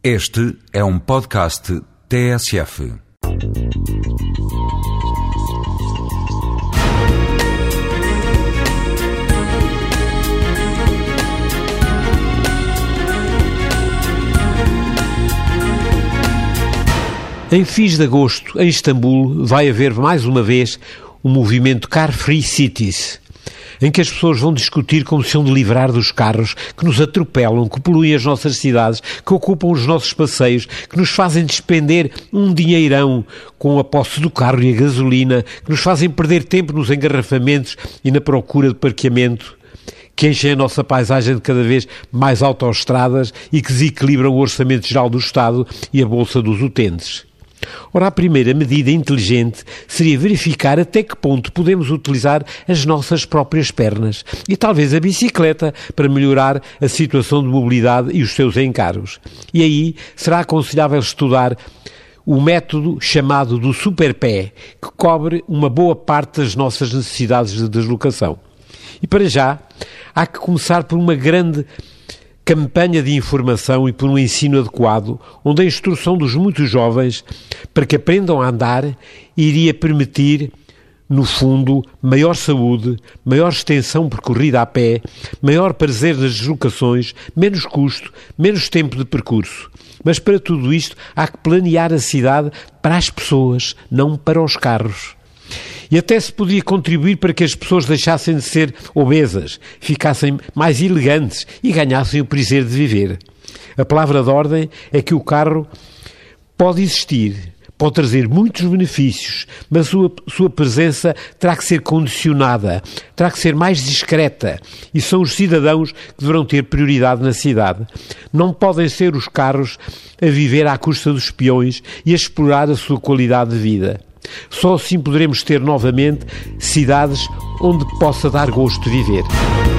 Este é um podcast TSF. Em fins de agosto, em Istambul, vai haver mais uma vez o movimento Car Free Cities, em que as pessoas vão discutir como se hão de livrar dos carros que nos atropelam, que poluem as nossas cidades, que ocupam os nossos passeios, que nos fazem despender um dinheirão com a posse do carro e a gasolina, que nos fazem perder tempo nos engarrafamentos e na procura de parqueamento que enchem a nossa paisagem de cada vez mais autoestradas e que desequilibram o orçamento geral do Estado e a bolsa dos utentes. Ora, a primeira medida inteligente seria verificar até que ponto podemos utilizar as nossas próprias pernas e talvez a bicicleta para melhorar a situação de mobilidade e os seus encargos. E aí será aconselhável estudar o método chamado do superpé, que cobre uma boa parte das nossas necessidades de deslocação. E para já, há que começar por uma grande campanha de informação e por um ensino adequado, onde a instrução dos muitos jovens para que aprendam a andar iria permitir, no fundo, maior saúde, maior extensão percorrida a pé, maior prazer nas deslocações, menos custo, menos tempo de percurso. Mas para tudo isto há que planear a cidade para as pessoas, não para os carros. E até se podia contribuir para que as pessoas deixassem de ser obesas, ficassem mais elegantes e ganhassem o prazer de viver. A palavra de ordem é que o carro pode existir, pode trazer muitos benefícios, mas a sua, sua presença terá que ser condicionada, terá que ser mais discreta e são os cidadãos que deverão ter prioridade na cidade. Não podem ser os carros a viver à custa dos peões e a explorar a sua qualidade de vida. Só assim poderemos ter novamente cidades onde possa dar gosto de viver.